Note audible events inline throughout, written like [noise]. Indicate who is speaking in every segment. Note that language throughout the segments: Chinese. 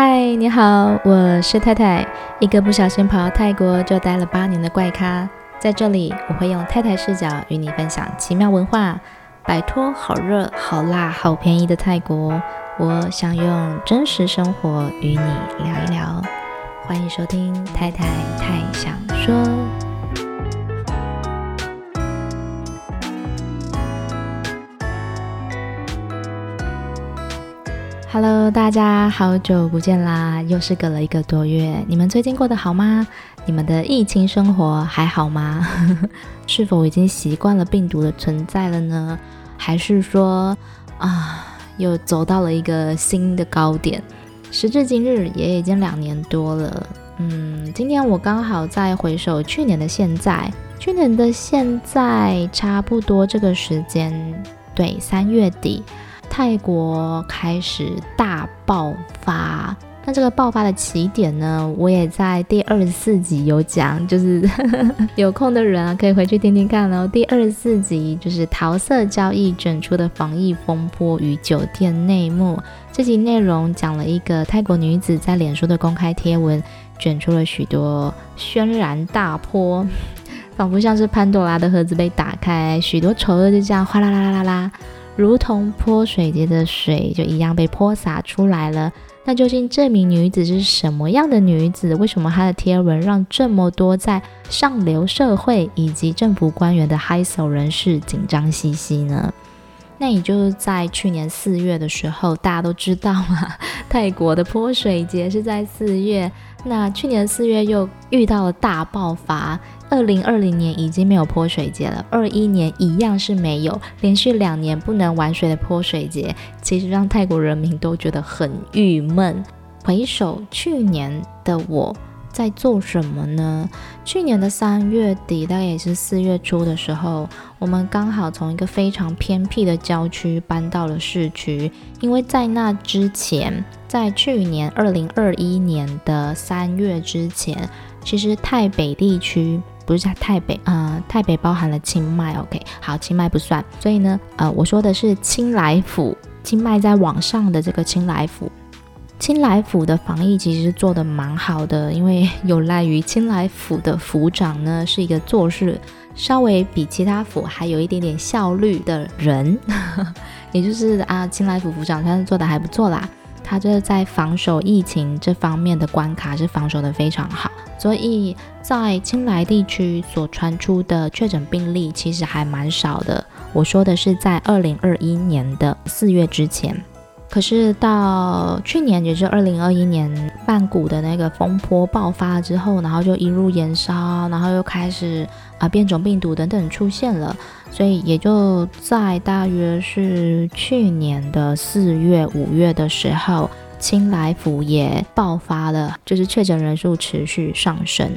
Speaker 1: 嗨，你好，我是太太，一个不小心跑到泰国就待了八年的怪咖。在这里，我会用太太视角与你分享奇妙文化，摆脱好热、好辣、好便宜的泰国。我想用真实生活与你聊一聊。欢迎收听太太太想说。Hello，大家好久不见啦！又是隔了一个多月，你们最近过得好吗？你们的疫情生活还好吗？[laughs] 是否已经习惯了病毒的存在了呢？还是说啊，又走到了一个新的高点？时至今日，也已经两年多了。嗯，今天我刚好在回首去年的现在，去年的现在差不多这个时间，对，三月底。泰国开始大爆发，那这个爆发的起点呢，我也在第二十四集有讲，就是 [laughs] 有空的人啊，可以回去听听看哦。第二十四集就是桃色交易卷出的防疫风波与酒店内幕。这集内容讲了一个泰国女子在脸书的公开贴文，卷出了许多轩然大波，仿佛像是潘多拉的盒子被打开，许多丑恶就这样哗啦啦啦啦啦。如同泼水节的水就一样被泼洒出来了。那究竟这名女子是什么样的女子？为什么她的贴文让这么多在上流社会以及政府官员的 high soul 人士紧张兮兮呢？那也就是在去年四月的时候，大家都知道嘛，[laughs] 泰国的泼水节是在四月。那去年四月又遇到了大爆发，二零二零年已经没有泼水节了，二一年一样是没有，连续两年不能玩水的泼水节，其实让泰国人民都觉得很郁闷。回首去年的我。在做什么呢？去年的三月底，大概也是四月初的时候，我们刚好从一个非常偏僻的郊区搬到了市区。因为在那之前，在去年二零二一年的三月之前，其实泰北地区不是在泰北，呃，泰北包含了清迈，OK，好，清迈不算。所以呢，呃，我说的是清莱府，清迈在往上的这个清莱府。清莱府的防疫其实做的蛮好的，因为有赖于清莱府的府长呢，是一个做事稍微比其他府还有一点点效率的人，[laughs] 也就是啊，清莱府府长算是做的还不错啦，他这在防守疫情这方面的关卡是防守的非常好，所以在青莱地区所传出的确诊病例其实还蛮少的。我说的是在二零二一年的四月之前。可是到去年，也就是二零二一年，曼谷的那个风波爆发之后，然后就一路延烧，然后又开始啊、变种病毒等等出现了，所以也就在大约是去年的四月、五月的时候，清莱府也爆发了，就是确诊人数持续上升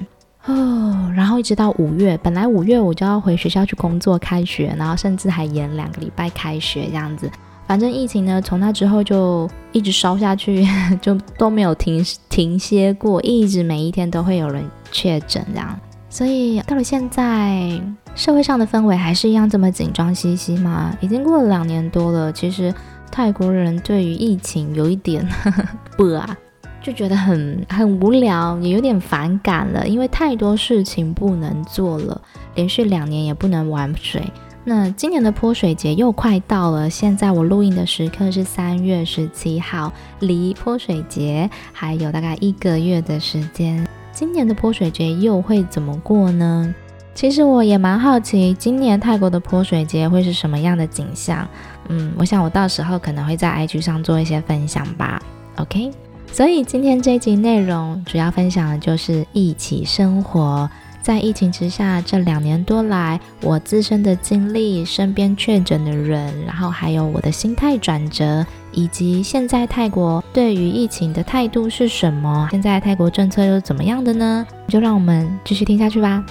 Speaker 1: 哦，然后一直到五月，本来五月我就要回学校去工作、开学，然后甚至还延两个礼拜开学这样子。反正疫情呢，从那之后就一直烧下去，[laughs] 就都没有停停歇过，一直每一天都会有人确诊这样。所以到了现在，社会上的氛围还是一样这么紧张兮兮嘛？已经过了两年多了，其实泰国人对于疫情有一点 [laughs] 不啊，就觉得很很无聊，也有点反感了，因为太多事情不能做了，连续两年也不能玩水。那今年的泼水节又快到了，现在我录音的时刻是三月十七号，离泼水节还有大概一个月的时间。今年的泼水节又会怎么过呢？其实我也蛮好奇，今年泰国的泼水节会是什么样的景象。嗯，我想我到时候可能会在 IG 上做一些分享吧。OK，所以今天这一集内容主要分享的就是一起生活。在疫情之下，这两年多来，我自身的经历、身边确诊的人，然后还有我的心态转折，以及现在泰国对于疫情的态度是什么？现在泰国政策又是怎么样的呢？就让我们继续听下去吧。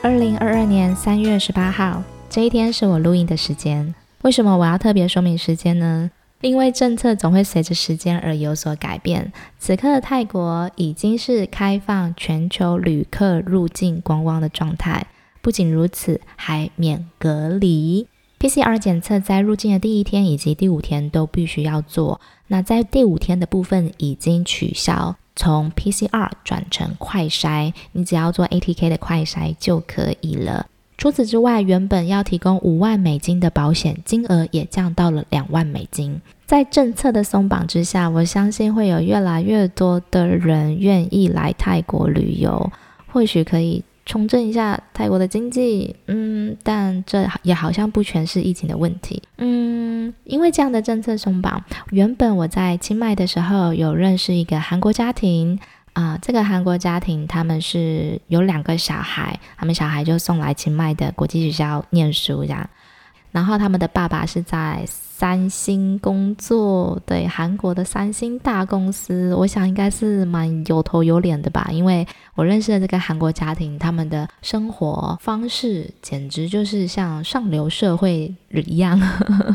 Speaker 1: 二零二二年三月十八号，这一天是我录音的时间。为什么我要特别说明时间呢？因为政策总会随着时间而有所改变。此刻的泰国已经是开放全球旅客入境观光的状态，不仅如此，还免隔离。PCR 检测在入境的第一天以及第五天都必须要做。那在第五天的部分已经取消，从 PCR 转成快筛，你只要做 ATK 的快筛就可以了。除此之外，原本要提供五万美金的保险金额也降到了两万美金。在政策的松绑之下，我相信会有越来越多的人愿意来泰国旅游，或许可以。重振一下泰国的经济，嗯，但这也好像不全是疫情的问题，嗯，因为这样的政策松绑，原本我在清迈的时候有认识一个韩国家庭啊、这个韩国家庭他们是有两个小孩，他们小孩就送来清迈的国际学校念书这样，然后他们的爸爸是在。三星工作，对，韩国的三星大公司，我想应该是蛮有头有脸的吧。因为我认识的这个韩国家庭，他们的生活方式简直就是像上流社会一样。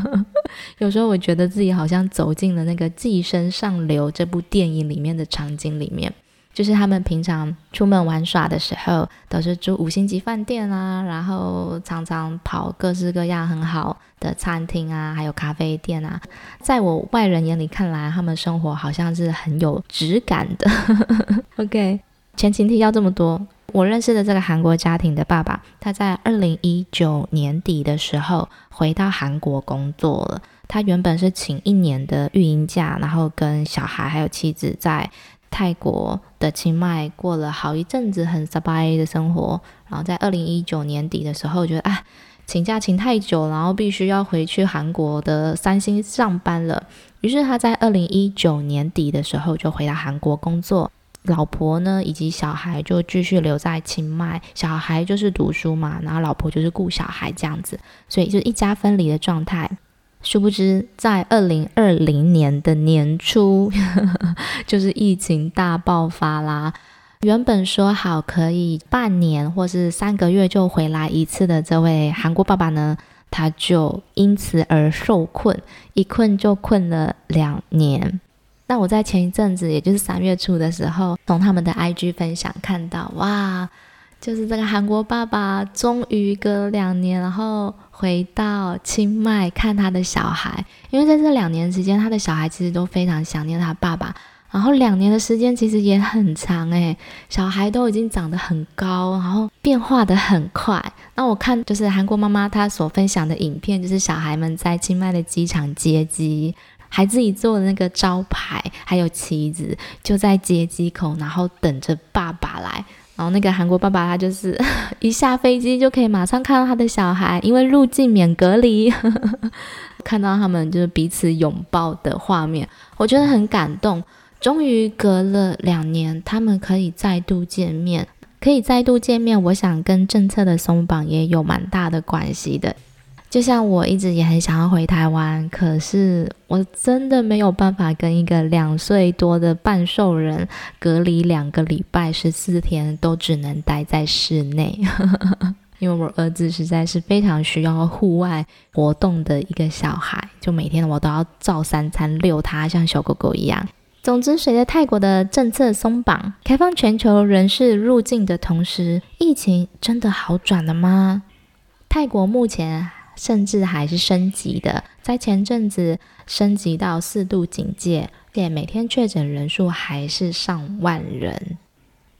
Speaker 1: [laughs] 有时候我觉得自己好像走进了那个《寄生上流》这部电影里面的场景里面。就是他们平常出门玩耍的时候，都是住五星级饭店啊，然后常常跑各式各样很好的餐厅啊，还有咖啡店啊。在我外人眼里看来，他们生活好像是很有质感的。[laughs] OK，前情提要这么多，我认识的这个韩国家庭的爸爸，他在二零一九年底的时候回到韩国工作了。他原本是请一年的育婴假，然后跟小孩还有妻子在。泰国的清迈过了好一阵子很 surprise 的生活，然后在二零一九年底的时候，觉得啊，请假请太久，然后必须要回去韩国的三星上班了。于是他在二零一九年底的时候就回到韩国工作，老婆呢以及小孩就继续留在清迈，小孩就是读书嘛，然后老婆就是顾小孩这样子，所以就一家分离的状态。殊不知，在二零二零年的年初，[laughs] 就是疫情大爆发啦。原本说好可以半年或是三个月就回来一次的这位韩国爸爸呢，他就因此而受困，一困就困了两年。那我在前一阵子，也就是三月初的时候，从他们的 IG 分享看到，哇！就是这个韩国爸爸终于隔了两年，然后回到清迈看他的小孩，因为在这两年时间，他的小孩其实都非常想念他爸爸。然后两年的时间其实也很长诶，小孩都已经长得很高，然后变化得很快。那我看就是韩国妈妈她所分享的影片，就是小孩们在清迈的机场接机，还自己做的那个招牌，还有旗子，就在接机口，然后等着爸爸来。然后那个韩国爸爸他就是 [laughs] 一下飞机就可以马上看到他的小孩，因为入境免隔离，[laughs] 看到他们就是彼此拥抱的画面，我觉得很感动。终于隔了两年，他们可以再度见面，可以再度见面，我想跟政策的松绑也有蛮大的关系的。就像我一直也很想要回台湾，可是我真的没有办法跟一个两岁多的半兽人隔离两个礼拜十四天，都只能待在室内，[laughs] 因为我儿子实在是非常需要户外活动的一个小孩，就每天我都要照三餐遛他，像小狗狗一样。总之，随着泰国的政策松绑，开放全球人士入境的同时，疫情真的好转了吗？泰国目前。甚至还是升级的，在前阵子升级到四度警戒，且每天确诊人数还是上万人。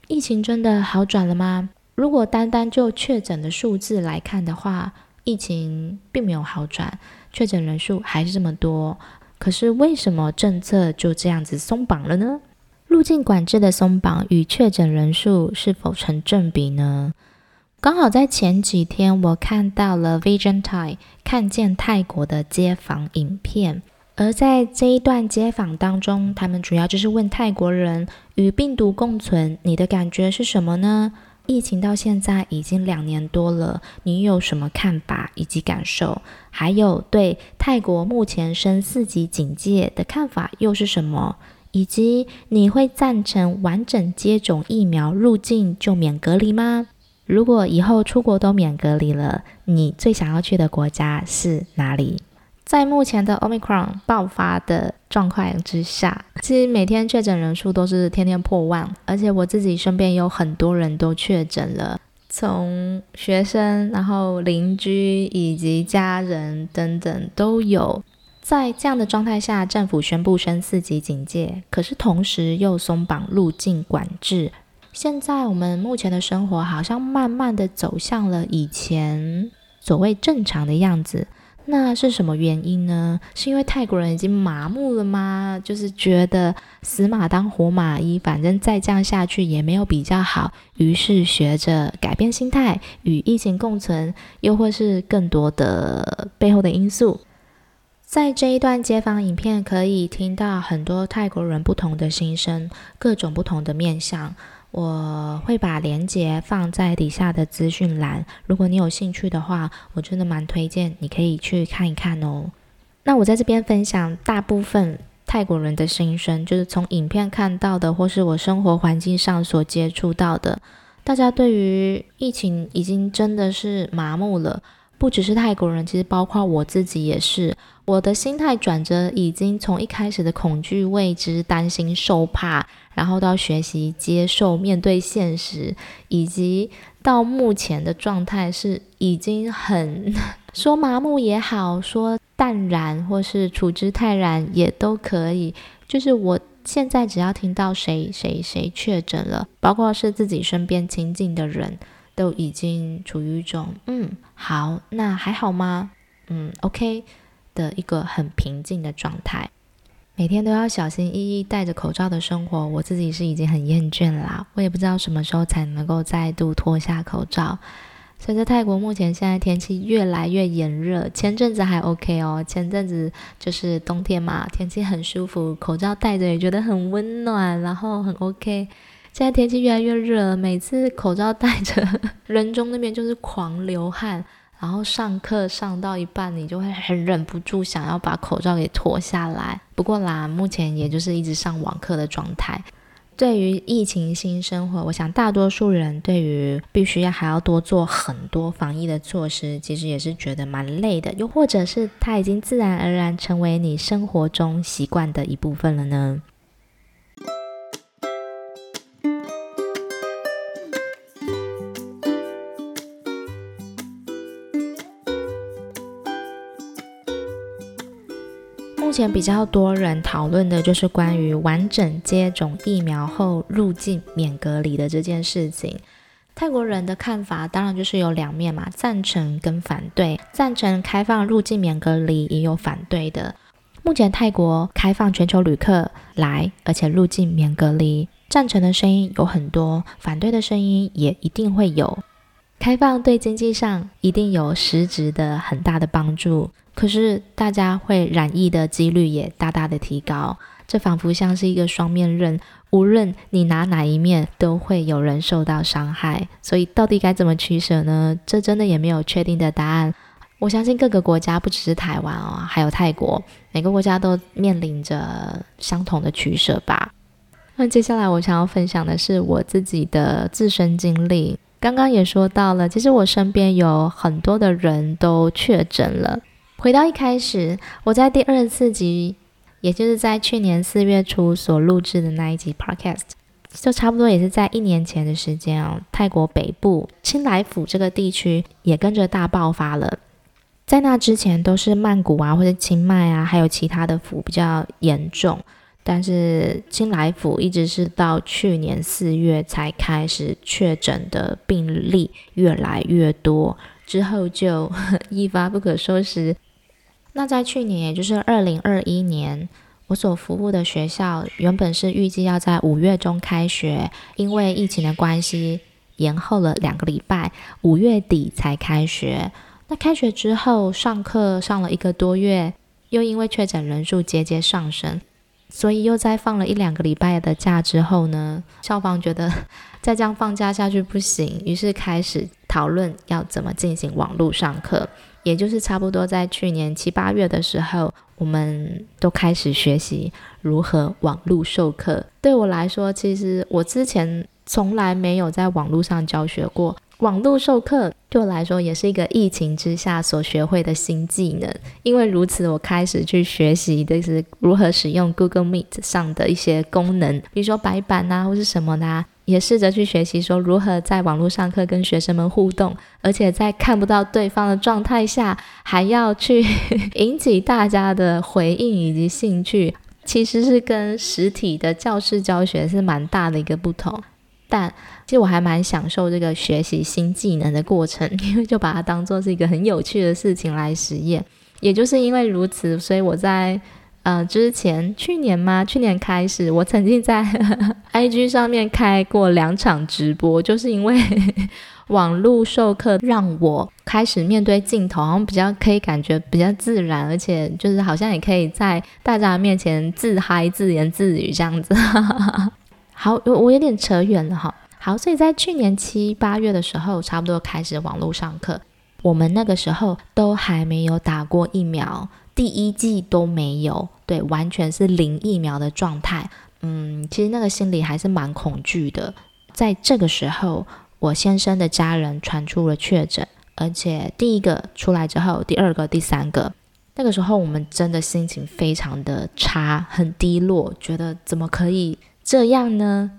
Speaker 1: 疫情真的好转了吗？如果单单就确诊的数字来看的话，疫情并没有好转，确诊人数还是这么多。可是为什么政策就这样子松绑了呢？入境管制的松绑与确诊人数是否成正比呢？刚好在前几天，我看到了 Vision Thai 看见泰国的街访影片，而在这一段街访当中，他们主要就是问泰国人与病毒共存，你的感觉是什么呢？疫情到现在已经两年多了，你有什么看法以及感受？还有对泰国目前升四级警戒的看法又是什么？以及你会赞成完整接种疫苗入境就免隔离吗？如果以后出国都免隔离了，你最想要去的国家是哪里？在目前的 Omicron 爆发的状况之下，其实每天确诊人数都是天天破万，而且我自己身边有很多人都确诊了。从学生，然后邻居以及家人等等都有。在这样的状态下，政府宣布升四级警戒，可是同时又松绑入境管制。现在我们目前的生活好像慢慢的走向了以前所谓正常的样子。那是什么原因呢？是因为泰国人已经麻木了吗？就是觉得死马当活马医，反正再这样下去也没有比较好，于是学着改变心态，与疫情共存，又或是更多的背后的因素。在这一段街访影片，可以听到很多泰国人不同的心声，各种不同的面向。我会把链接放在底下的资讯栏，如果你有兴趣的话，我真的蛮推荐你可以去看一看哦。那我在这边分享大部分泰国人的心声，就是从影片看到的，或是我生活环境上所接触到的。大家对于疫情已经真的是麻木了。不只是泰国人，其实包括我自己也是。我的心态转折已经从一开始的恐惧、未知、担心、受怕，然后到学习、接受、面对现实，以及到目前的状态是已经很说麻木也好，说淡然或是处之泰然也都可以。就是我现在只要听到谁谁谁确诊了，包括是自己身边亲近的人。都已经处于一种嗯，好，那还好吗？嗯，OK 的一个很平静的状态。每天都要小心翼翼戴着口罩的生活，我自己是已经很厌倦啦。我也不知道什么时候才能够再度脱下口罩。随着泰国目前现在天气越来越炎热，前阵子还 OK 哦，前阵子就是冬天嘛，天气很舒服，口罩戴着也觉得很温暖，然后很 OK。现在天气越来越热，每次口罩戴着，[laughs] 人中那边就是狂流汗，然后上课上到一半，你就会很忍不住想要把口罩给脱下来。不过啦，目前也就是一直上网课的状态。对于疫情新生活，我想大多数人对于必须要还要多做很多防疫的措施，其实也是觉得蛮累的。又或者是它已经自然而然成为你生活中习惯的一部分了呢？目前比较多人讨论的就是关于完整接种疫苗后入境免隔离的这件事情。泰国人的看法当然就是有两面嘛，赞成跟反对。赞成开放入境免隔离，也有反对的。目前泰国开放全球旅客来，而且入境免隔离，赞成的声音有很多，反对的声音也一定会有。开放对经济上一定有实质的很大的帮助。可是大家会染疫的几率也大大的提高，这仿佛像是一个双面刃，无论你拿哪一面，都会有人受到伤害。所以到底该怎么取舍呢？这真的也没有确定的答案。我相信各个国家不只是台湾哦，还有泰国，每个国家都面临着相同的取舍吧。那接下来我想要分享的是我自己的自身经历。刚刚也说到了，其实我身边有很多的人都确诊了。回到一开始，我在第二十四集，也就是在去年四月初所录制的那一集 Podcast，就差不多也是在一年前的时间哦。泰国北部清莱府这个地区也跟着大爆发了，在那之前都是曼谷啊或者清迈啊，还有其他的府比较严重，但是清莱府一直是到去年四月才开始确诊的病例越来越多，之后就一发不可收拾。那在去年，也就是二零二一年，我所服务的学校原本是预计要在五月中开学，因为疫情的关系，延后了两个礼拜，五月底才开学。那开学之后，上课上了一个多月，又因为确诊人数节节上升，所以又再放了一两个礼拜的假之后呢，校方觉得 [laughs] 再这样放假下去不行，于是开始讨论要怎么进行网络上课。也就是差不多在去年七八月的时候，我们都开始学习如何网络授课。对我来说，其实我之前从来没有在网络上教学过。网络授课对我来说也是一个疫情之下所学会的新技能。因为如此，我开始去学习的是如何使用 Google Meet 上的一些功能，比如说白板啊，或是什么的。也试着去学习说如何在网络上课跟学生们互动，而且在看不到对方的状态下，还要去 [laughs] 引起大家的回应以及兴趣，其实是跟实体的教室教学是蛮大的一个不同。但其实我还蛮享受这个学习新技能的过程，[laughs] 因为就把它当做是一个很有趣的事情来实验。也就是因为如此，所以我在。呃，之前去年吗？去年开始，我曾经在 [laughs] IG 上面开过两场直播，就是因为 [laughs] 网络授课让我开始面对镜头，好像比较可以感觉比较自然，而且就是好像也可以在大家面前自嗨、自言自语这样子。好，我我有点扯远了哈。好，所以在去年七八月的时候，差不多开始网络上课，我们那个时候都还没有打过疫苗。第一剂都没有，对，完全是零疫苗的状态。嗯，其实那个心里还是蛮恐惧的。在这个时候，我先生的家人传出了确诊，而且第一个出来之后，第二个、第三个，那个时候我们真的心情非常的差，很低落，觉得怎么可以这样呢？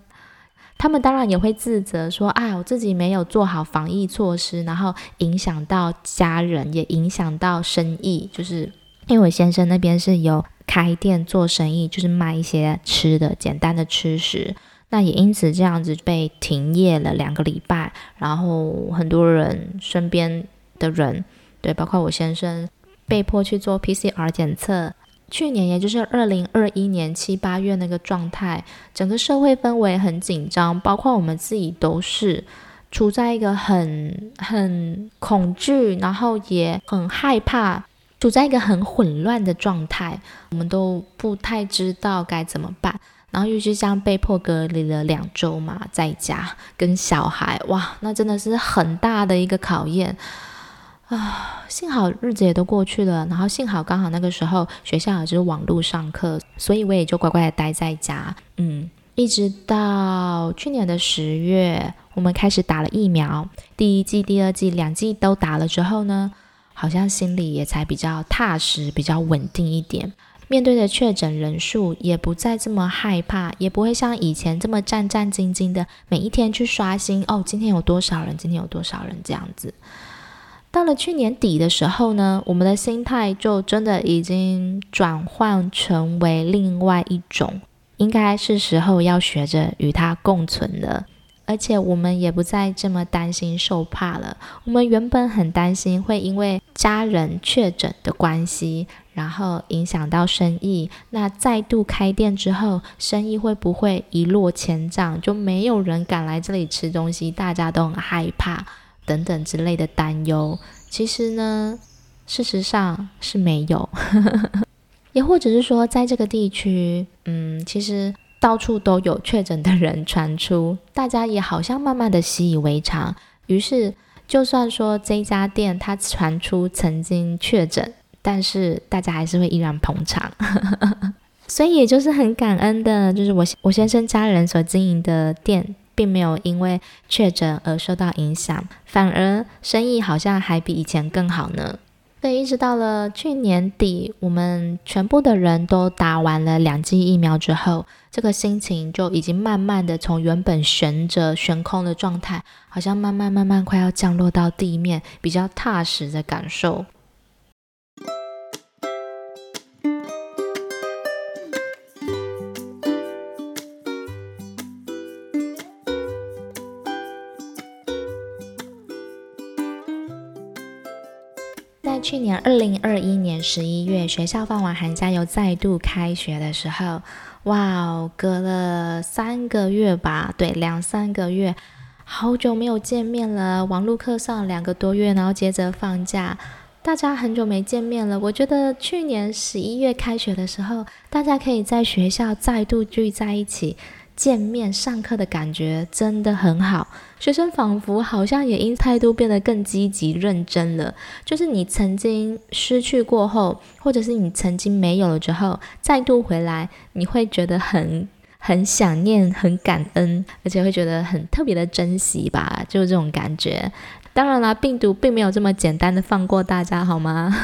Speaker 1: 他们当然也会自责说：“哎，我自己没有做好防疫措施，然后影响到家人，也影响到生意，就是。”因为我先生那边是有开店做生意，就是卖一些吃的，简单的吃食，那也因此这样子被停业了两个礼拜，然后很多人身边的人，对，包括我先生，被迫去做 PCR 检测。去年也就是二零二一年七八月那个状态，整个社会氛围很紧张，包括我们自己都是处在一个很很恐惧，然后也很害怕。处在一个很混乱的状态，我们都不太知道该怎么办。然后又是这样被迫隔离了两周嘛，在家跟小孩，哇，那真的是很大的一个考验啊！幸好日子也都过去了，然后幸好刚好那个时候学校也是网络上课，所以我也就乖乖的待在家。嗯，一直到去年的十月，我们开始打了疫苗，第一季、第二季两季都打了之后呢，好像心里也才比较踏实，比较稳定一点。面对的确诊人数也不再这么害怕，也不会像以前这么战战兢兢的每一天去刷新哦，今天有多少人，今天有多少人这样子。到了去年底的时候呢，我们的心态就真的已经转换成为另外一种，应该是时候要学着与它共存了。而且我们也不再这么担心受怕了。我们原本很担心会因为家人确诊的关系，然后影响到生意。那再度开店之后，生意会不会一落千丈？就没有人敢来这里吃东西，大家都很害怕等等之类的担忧。其实呢，事实上是没有，[laughs] 也或者是说，在这个地区，嗯，其实。到处都有确诊的人传出，大家也好像慢慢的习以为常。于是，就算说这家店它传出曾经确诊，但是大家还是会依然捧场。[laughs] 所以，也就是很感恩的，就是我我先生家人所经营的店，并没有因为确诊而受到影响，反而生意好像还比以前更好呢。所以，一直到了去年底，我们全部的人都打完了两剂疫苗之后，这个心情就已经慢慢的从原本悬着、悬空的状态，好像慢慢慢慢快要降落到地面，比较踏实的感受。去年二零二一年十一月，学校放完寒假又再度开学的时候，哇哦，隔了三个月吧，对，两三个月，好久没有见面了。网络课上两个多月，然后接着放假，大家很久没见面了。我觉得去年十一月开学的时候，大家可以在学校再度聚在一起。见面上课的感觉真的很好，学生仿佛好像也因态度变得更积极认真了。就是你曾经失去过后，或者是你曾经没有了之后，再度回来，你会觉得很很想念、很感恩，而且会觉得很特别的珍惜吧，就是这种感觉。当然啦，病毒并没有这么简单的放过大家，好吗？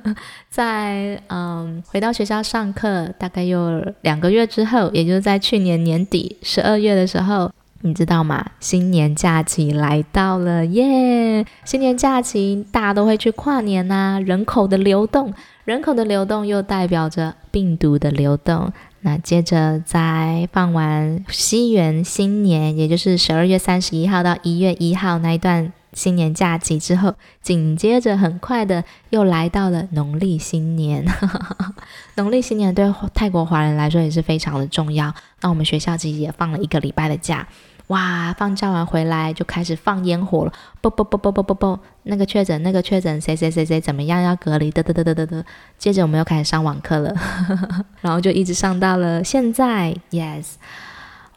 Speaker 1: [laughs] 在嗯回到学校上课，大概有两个月之后，也就是在去年年底十二月的时候，你知道吗？新年假期来到了耶！新年假期大家都会去跨年呐、人口的流动，人口的流动又代表着病毒的流动。那接着在放完西元新年，也就是十二月三十一号到一月一号那一段新年假期之后，紧接着很快的又来到了农历新年。[laughs] 农历新年对泰国华人来说也是非常的重要。那我们学校其实也放了一个礼拜的假。哇！放假完回来就开始放烟火了，啵啵啵啵啵啵啵，那个确诊，那个确诊，谁谁谁谁怎么样要隔离，嘚嘚嘚嘚嘚嘚。接着我们又开始上网课了，然后就一直上到了现在。Yes，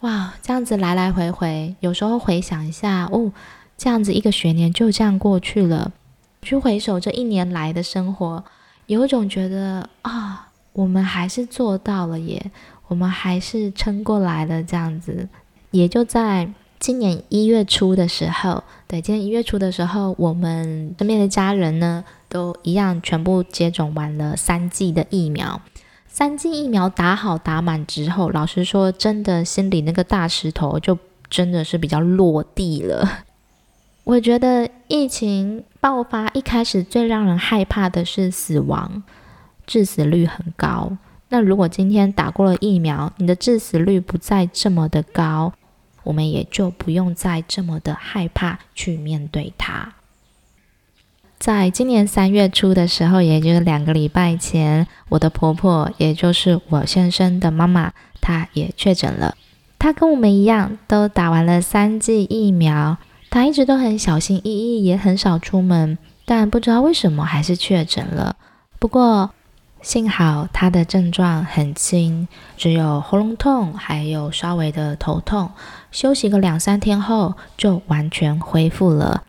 Speaker 1: 哇，这样子来来回回，有时候回想一下，哦，这样子一个学年就这样过去了。去回首这一年来的生活，有一种觉得啊，我们还是做到了耶，我们还是撑过来了，这样子。也就在今年一月初的时候，对，今年一月初的时候，我们身边的家人呢，都一样全部接种完了三剂的疫苗。三剂疫苗打好打满之后，老实说，真的心里那个大石头就真的是比较落地了。[laughs] 我觉得疫情爆发一开始最让人害怕的是死亡，致死率很高。那如果今天打过了疫苗，你的致死率不再这么的高。我们也就不用再这么的害怕去面对它。在今年三月初的时候，也就是两个礼拜前，我的婆婆，也就是我先生的妈妈，她也确诊了。她跟我们一样，都打完了三剂疫苗。她一直都很小心翼翼，也很少出门，但不知道为什么还是确诊了。不过，幸好他的症状很轻，只有喉咙痛，还有稍微的头痛。休息个两三天后，就完全恢复了。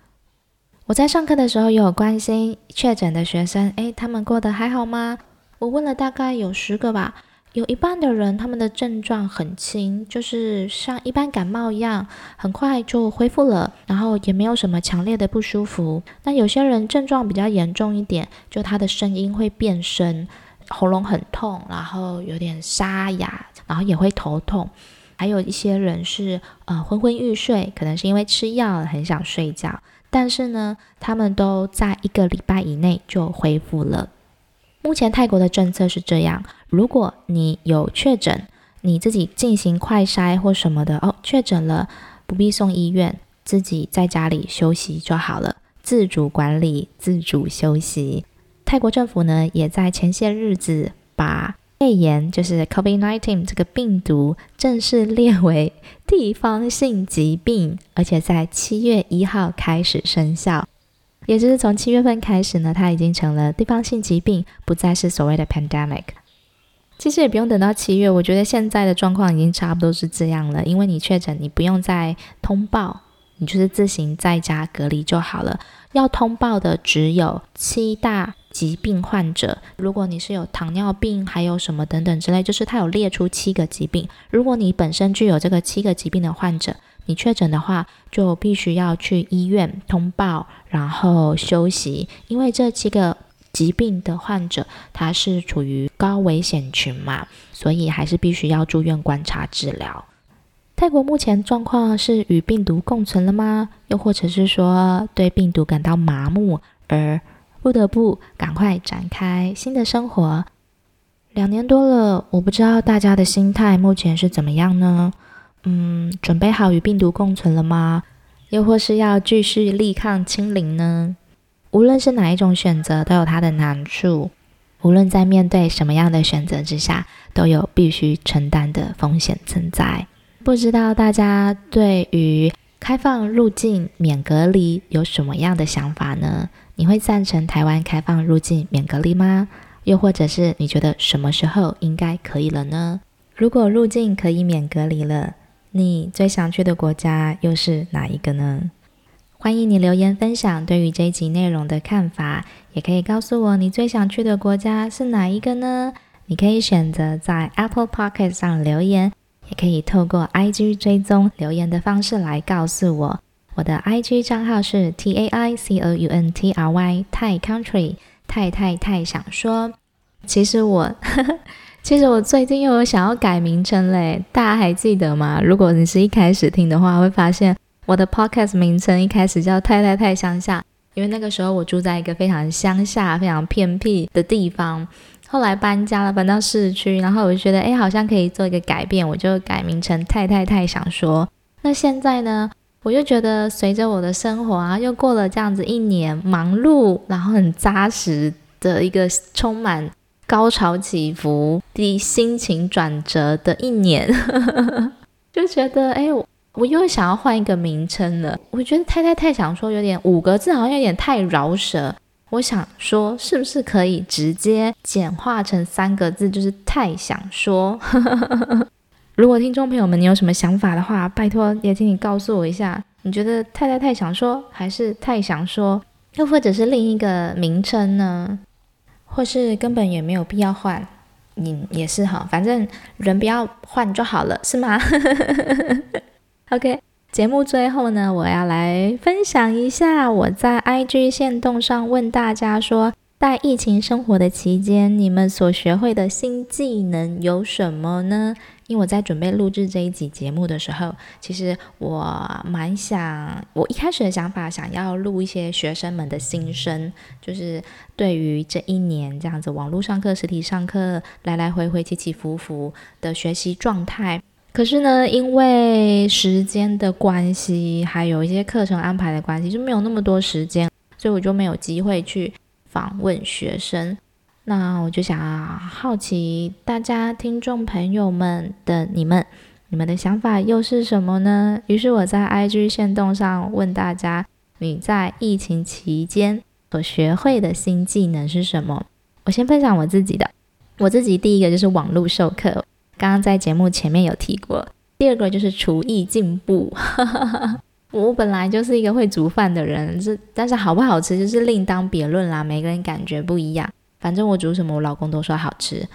Speaker 1: 我在上课的时候也有关心确诊的学生，诶，他们过得还好吗？我问了大概有十个吧，有一半的人他们的症状很轻，就是像一般感冒一样，很快就恢复了，然后也没有什么强烈的不舒服。那有些人症状比较严重一点，就他的声音会变声。喉咙很痛，然后有点沙哑，然后也会头痛，还有一些人是呃昏昏欲睡，可能是因为吃药很想睡觉，但是呢，他们都在一个礼拜以内就恢复了。目前泰国的政策是这样：如果你有确诊，你自己进行快筛或什么的哦，确诊了，不必送医院，自己在家里休息就好了，自主管理，自主休息。泰国政府呢，也在前些日子把肺炎，就是 COVID-19 这个病毒正式列为地方性疾病，而且在七月一号开始生效。也就是从七月份开始呢，它已经成了地方性疾病，不再是所谓的 pandemic。其实也不用等到七月，我觉得现在的状况已经差不多是这样了，因为你确诊，你不用再通报，你就是自行在家隔离就好了。要通报的只有七大疾病患者，如果你是有糖尿病，还有什么等等之类，就是他有列出七个疾病。如果你本身具有这个七个疾病的患者，你确诊的话，就必须要去医院通报，然后休息，因为这七个疾病的患者他是处于高危险群嘛，所以还是必须要住院观察治疗。泰国目前状况是与病毒共存了吗？又或者是说对病毒感到麻木而？不得不赶快展开新的生活。两年多了，我不知道大家的心态目前是怎么样呢？嗯，准备好与病毒共存了吗？又或是要继续力抗清零呢？无论是哪一种选择，都有它的难处。无论在面对什么样的选择之下，都有必须承担的风险存在。不知道大家对于开放入境免隔离有什么样的想法呢？你会赞成台湾开放入境免隔离吗？又或者是你觉得什么时候应该可以了呢？如果入境可以免隔离了，你最想去的国家又是哪一个呢？欢迎你留言分享对于这一集内容的看法，也可以告诉我你最想去的国家是哪一个呢？你可以选择在 Apple Pocket 上留言，也可以透过 IG 追踪留言的方式来告诉我。我的 IG 账号是 T A I C O U N T R Y 泰 Country 太太太想说，其实我呵呵 [laughs] 其实我最近又有想要改名称嘞，大家还记得吗？如果你是一开始听的话，会发现我的 podcast 名称一开始叫“太太太乡下”，因为那个时候我住在一个非常乡下、非常偏僻的地方。后来搬家了，搬到市区，然后我就觉得，哎，好像可以做一个改变，我就改名成“太太太想说”。那现在呢，我就觉得随着我的生活啊，又过了这样子一年忙碌，然后很扎实的一个充满高潮起伏的心情转折的一年，[laughs] 就觉得，哎，我我又想要换一个名称了。我觉得“太太太想说”有点五个字，好像有点太饶舌。我想说，是不是可以直接简化成三个字，就是“太想说 [laughs] ”。如果听众朋友们你有什么想法的话，拜托也请你告诉我一下，你觉得“太太太想说”还是“太想说”，又或者是另一个名称呢？或是根本也没有必要换，你也是哈，反正人不要换就好了，是吗？[laughs] OK。节目最后呢，我要来分享一下我在 IG 线动上问大家说，在疫情生活的期间，你们所学会的新技能有什么呢？因为我在准备录制这一集节目的时候，其实我蛮想，我一开始的想法想要录一些学生们的心声，就是对于这一年这样子网络上课、实体上课来来回回起起伏伏的学习状态。可是呢，因为时间的关系，还有一些课程安排的关系，就没有那么多时间，所以我就没有机会去访问学生。那我就想啊，好奇大家听众朋友们的你们，你们的想法又是什么呢？于是我在 IG 线动上问大家，你在疫情期间所学会的新技能是什么？我先分享我自己的，我自己第一个就是网络授课。刚刚在节目前面有提过，第二个就是厨艺进步。[laughs] 我本来就是一个会煮饭的人，是但是好不好吃就是另当别论啦，每个人感觉不一样。反正我煮什么，我老公都说好吃。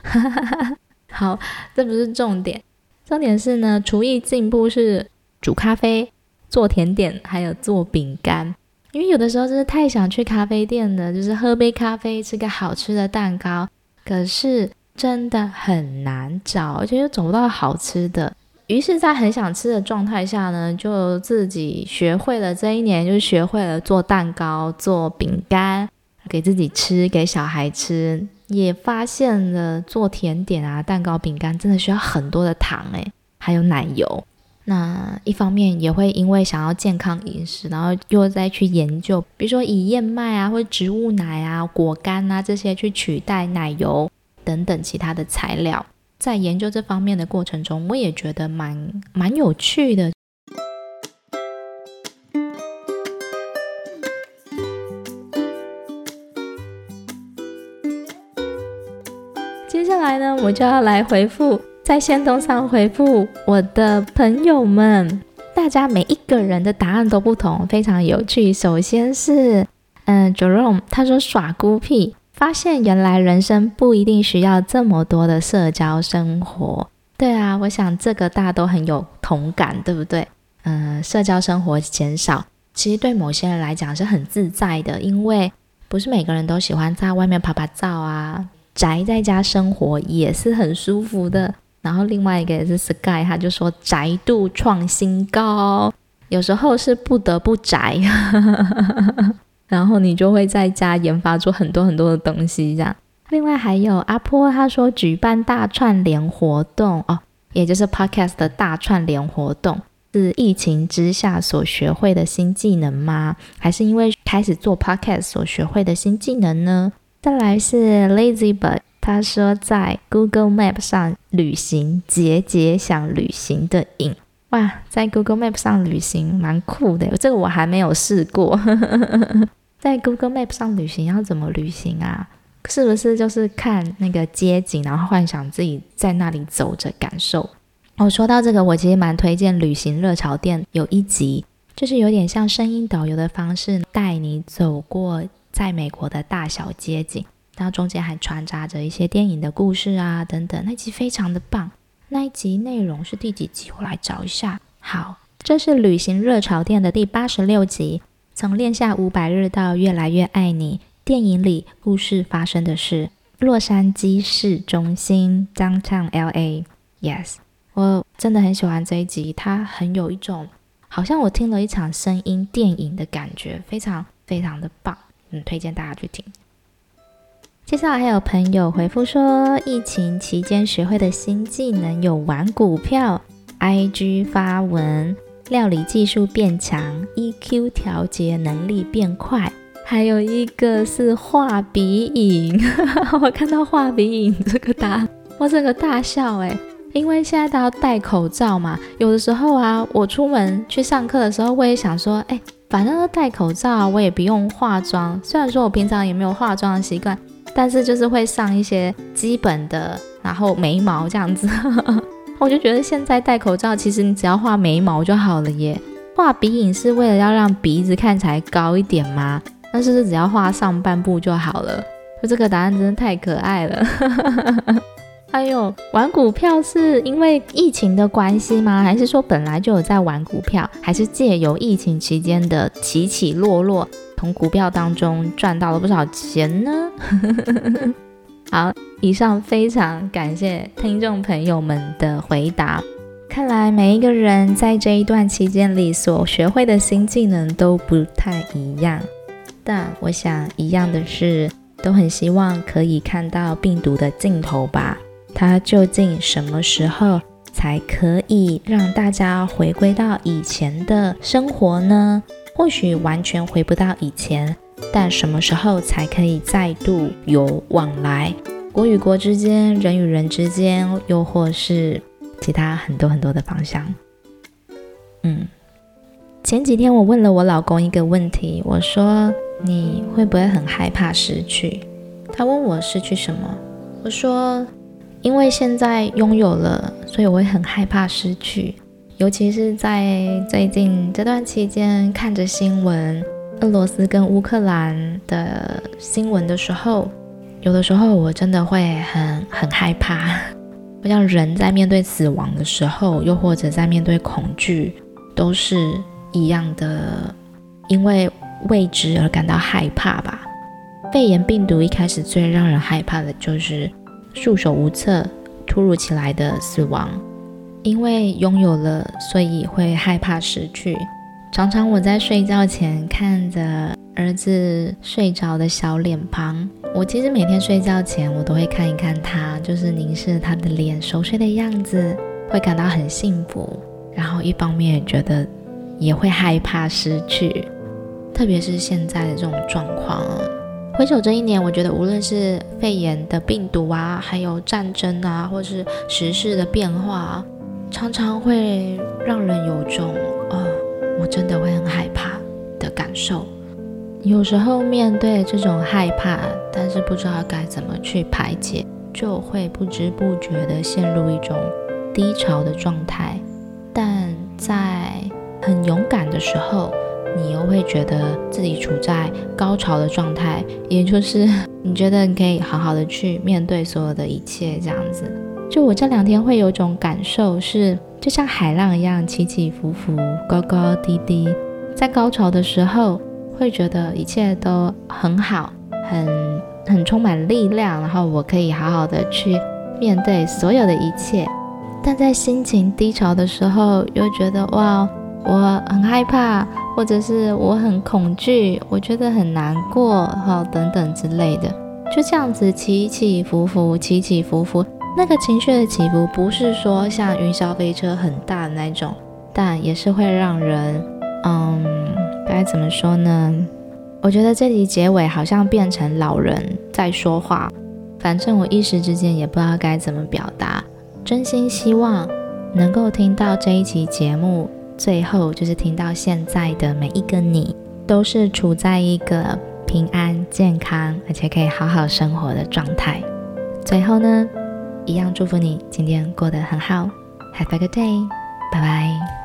Speaker 1: [laughs] 好，这不是重点，重点是呢，厨艺进步是煮咖啡、做甜点，还有做饼干。因为有的时候就是太想去咖啡店了，就是喝杯咖啡，吃个好吃的蛋糕，可是。真的很难找，而且又找不到好吃的。于是，在很想吃的状态下呢，就自己学会了。这一年就学会了做蛋糕、做饼干，给自己吃，给小孩吃。也发现了做甜点啊、蛋糕、饼干真的需要很多的糖诶，还有奶油。那一方面也会因为想要健康饮食，然后又再去研究，比如说以燕麦啊，或者植物奶啊、果干啊这些去取代奶油。等等其他的材料，在研究这方面的过程中，我也觉得蛮蛮有趣的。接下来呢，我就要来回复在线动上回复我的朋友们，大家每一个人的答案都不同，非常有趣。首先是，嗯，Jerome，他说耍孤僻。发现原来人生不一定需要这么多的社交生活。对啊，我想这个大家都很有同感，对不对？嗯，社交生活减少，其实对某些人来讲是很自在的，因为不是每个人都喜欢在外面拍拍照啊，宅在家生活也是很舒服的。然后另外一个也是 Sky，他就说宅度创新高，有时候是不得不宅。然后你就会在家研发出很多很多的东西，这样。另外还有阿坡，他说举办大串联活动哦，也就是 Podcast 的大串联活动，是疫情之下所学会的新技能吗？还是因为开始做 Podcast 所学会的新技能呢？再来是 Lazybird，他说在 Google Map 上旅行，解解想旅行的瘾。哇，在 Google Map 上旅行蛮酷的，这个我还没有试过。在 Google Map 上旅行要怎么旅行啊？是不是就是看那个街景，然后幻想自己在那里走着感受？我、哦、说到这个，我其实蛮推荐旅行热潮店有一集，就是有点像声音导游的方式，带你走过在美国的大小街景，然后中间还穿插着一些电影的故事啊等等，那集非常的棒。那一集内容是第几集？我来找一下。好，这是旅行热潮店的第八十六集。从恋下五百日到越来越爱你，电影里故事发生的事，洛杉矶市中心 （Downtown LA）。Yes，我真的很喜欢这一集，它很有一种好像我听了一场声音电影的感觉，非常非常的棒，嗯，推荐大家去听。接下来还有朋友回复说，疫情期间学会的新技能有玩股票、IG 发文、料理技术变强、EQ 调节能力变快，还有一个是画鼻影。[laughs] 我看到画鼻影这个答案，我这个大笑哎，因为现在都要戴口罩嘛，有的时候啊，我出门去上课的时候，我也想说，哎，反正都戴口罩，我也不用化妆。虽然说我平常也没有化妆的习惯。但是就是会上一些基本的，然后眉毛这样子，我就觉得现在戴口罩，其实你只要画眉毛就好了耶。画鼻影是为了要让鼻子看起来高一点吗？那是不是只要画上半部就好了？就这个答案真的太可爱了。[laughs] 还有玩股票是因为疫情的关系吗？还是说本来就有在玩股票？还是借由疫情期间的起起落落？从股票当中赚到了不少钱呢。[laughs] 好，以上非常感谢听众朋友们的回答。看来每一个人在这一段期间里所学会的新技能都不太一样，但我想一样的是，都很希望可以看到病毒的尽头吧。它究竟什么时候才可以让大家回归到以前的生活呢？或许完全回不到以前，但什么时候才可以再度有往来？国与国之间，人与人之间，又或是其他很多很多的方向。嗯，前几天我问了我老公一个问题，我说：“你会不会很害怕失去？”他问我失去什么？我说：“因为现在拥有了，所以我会很害怕失去。”尤其是在最近这段期间，看着新闻，俄罗斯跟乌克兰的新闻的时候，有的时候我真的会很很害怕。[laughs] 就像人在面对死亡的时候，又或者在面对恐惧，都是一样的，因为未知而感到害怕吧。肺炎病毒一开始最让人害怕的就是束手无策、突如其来的死亡。因为拥有了，所以会害怕失去。常常我在睡觉前看着儿子睡着的小脸庞，我其实每天睡觉前我都会看一看他，就是凝视他的脸，熟睡的样子，会感到很幸福。然后一方面也觉得也会害怕失去，特别是现在的这种状况。回首这一年，我觉得无论是肺炎的病毒啊，还有战争啊，或是时事的变化。常常会让人有种，真的会很害怕的感受。有时候面对这种害怕，但是不知道该怎么去排解，就会不知不觉地陷入一种低潮的状态。但在很勇敢的时候，你又会觉得自己处在高潮的状态，也就是你觉得你可以好好的去面对所有的一切，这样子。就我这两天会有种感受是，就像海浪一样起起伏伏、高高低低。在高潮的时候，会觉得一切都很好，很很充满力量，然后我可以好好的去面对所有的一切。但在心情低潮的时候，又觉得哇，我很害怕，或者是我很恐惧，我觉得很难过，好等等之类的，就这样子起起伏伏，起起伏伏。那个情绪的起伏，不是说像云霄飞车很大的那种，但也是会让人，嗯，该怎么说呢？我觉得这集结尾好像变成老人在说话，反正我一时之间也不知道该怎么表达。真心希望能够听到这一期节目，最后就是听到现在的每一个你，都是处在一个平安、健康，而且可以好好生活的状态。最后呢，一样祝福你今天过得很好，Have a good day，拜拜。